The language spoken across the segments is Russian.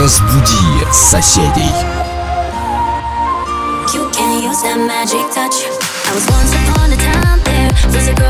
Разбуди соседей. You can use that magic touch. I was once upon a time there, physical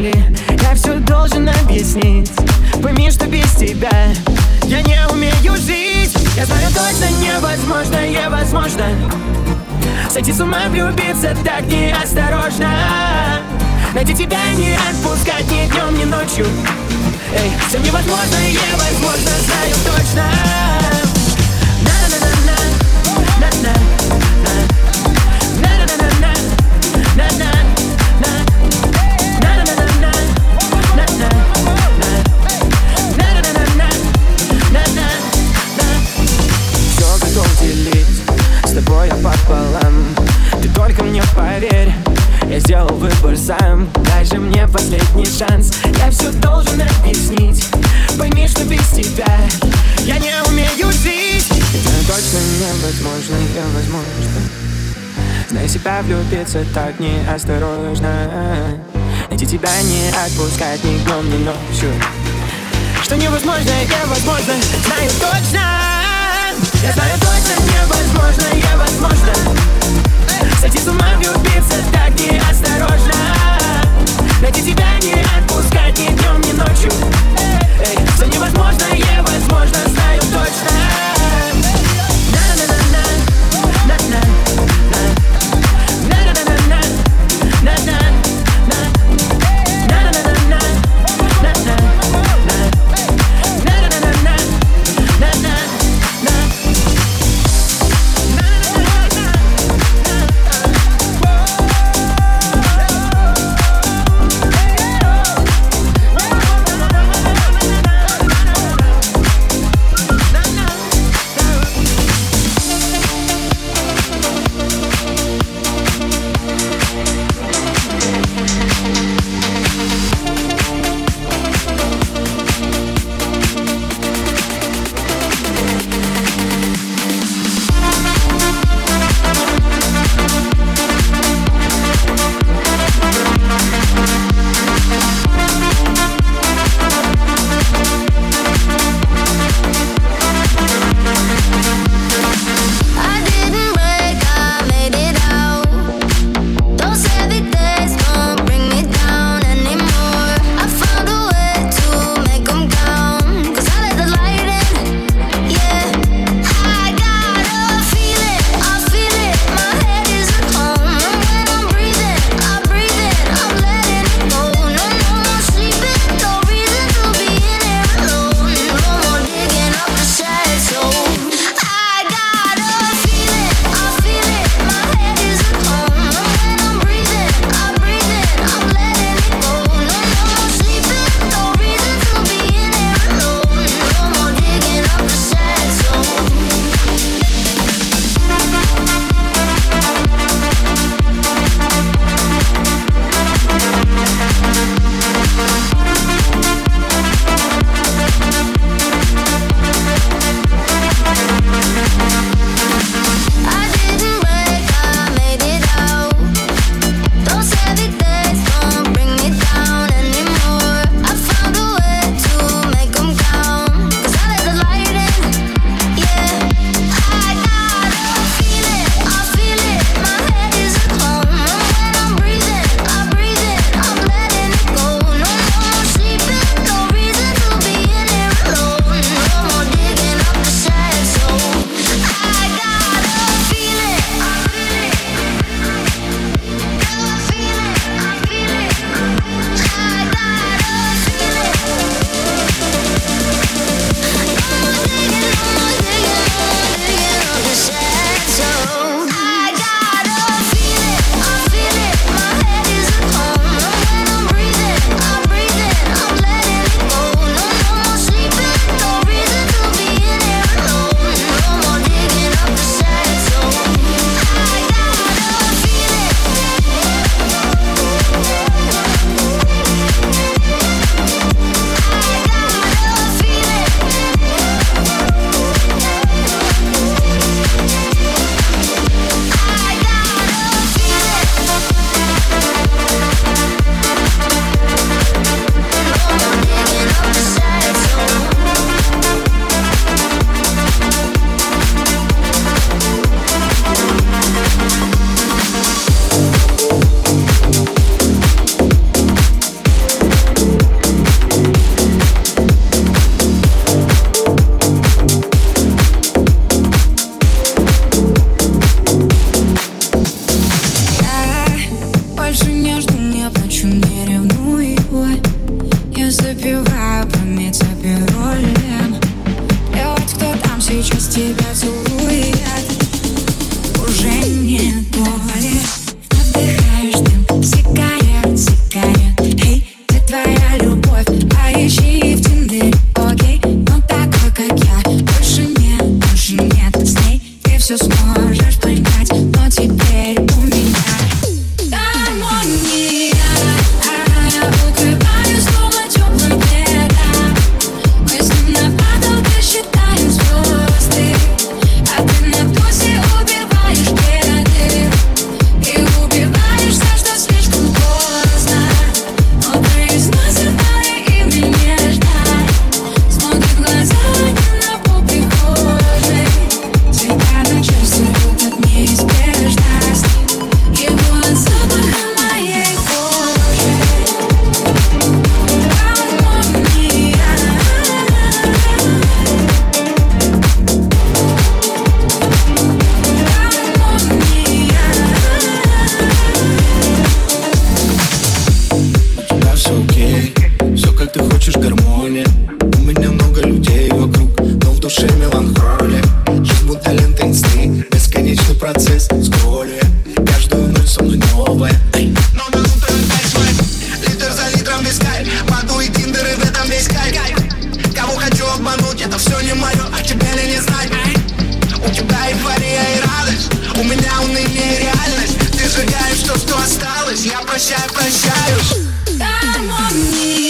земли Я все должен объяснить. Пойми, что без тебя Я не умею жить. Я знаю точно невозможно, невозможно Сойти с ума, влюбиться так неосторожно. Найти тебя не отпускать ни днем, ни ночью. Эй, все невозможно, невозможно, знаю точно. На-на-на-на, на-на сердце так неосторожно. Найти тебя не отпускать ни днем, ни ночью. Что невозможно, я возможно, знаю точно. Я знаю точно. Прощай Гармония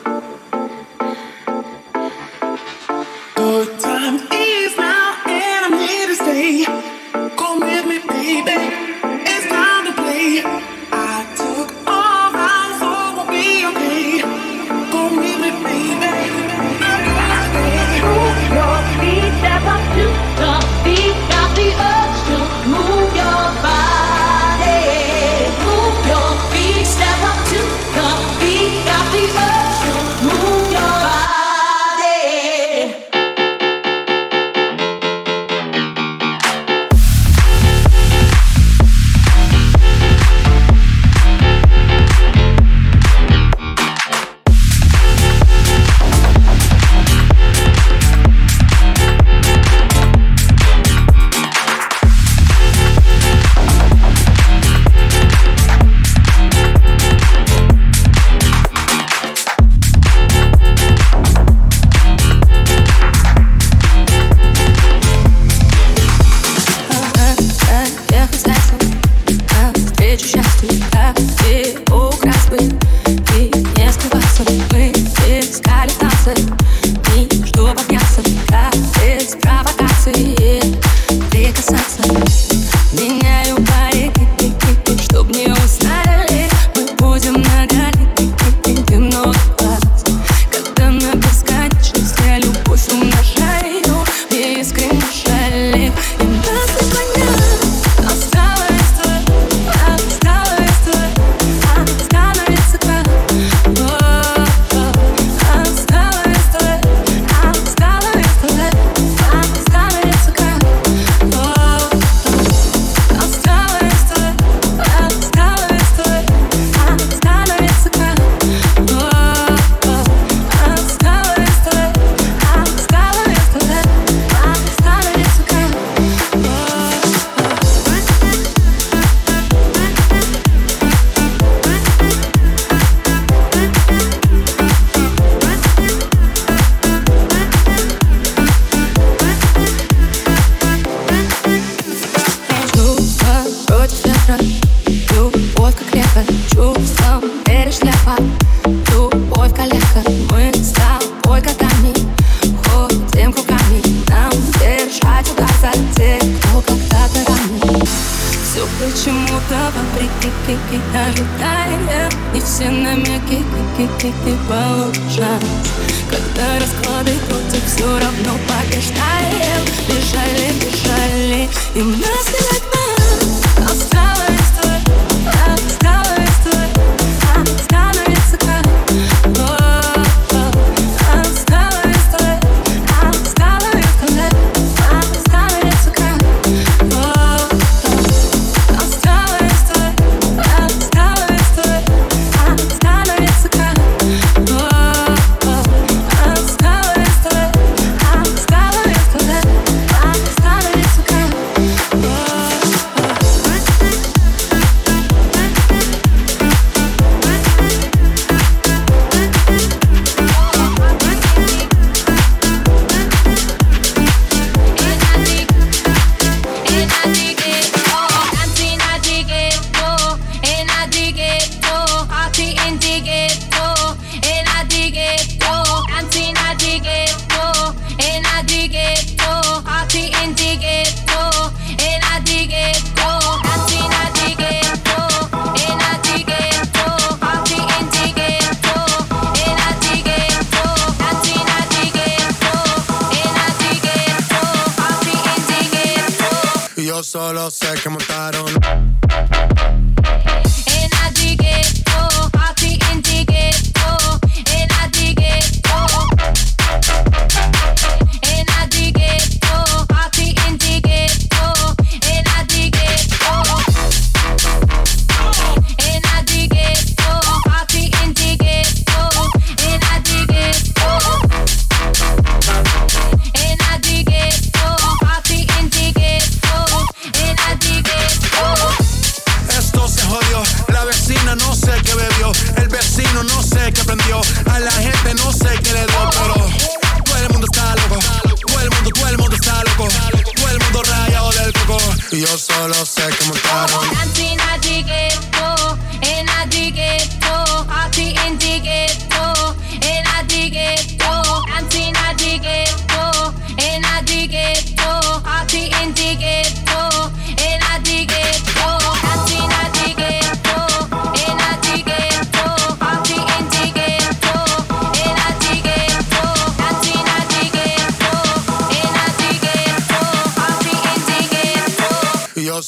los sé que montaron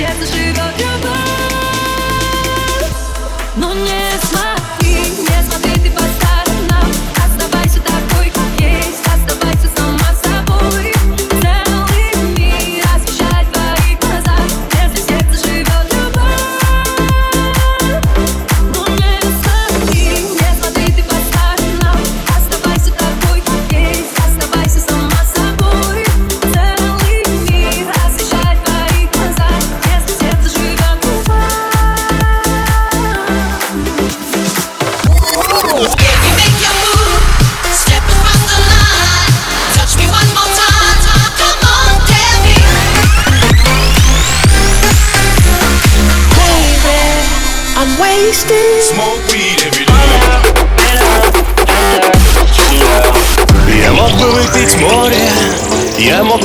jetzt ist über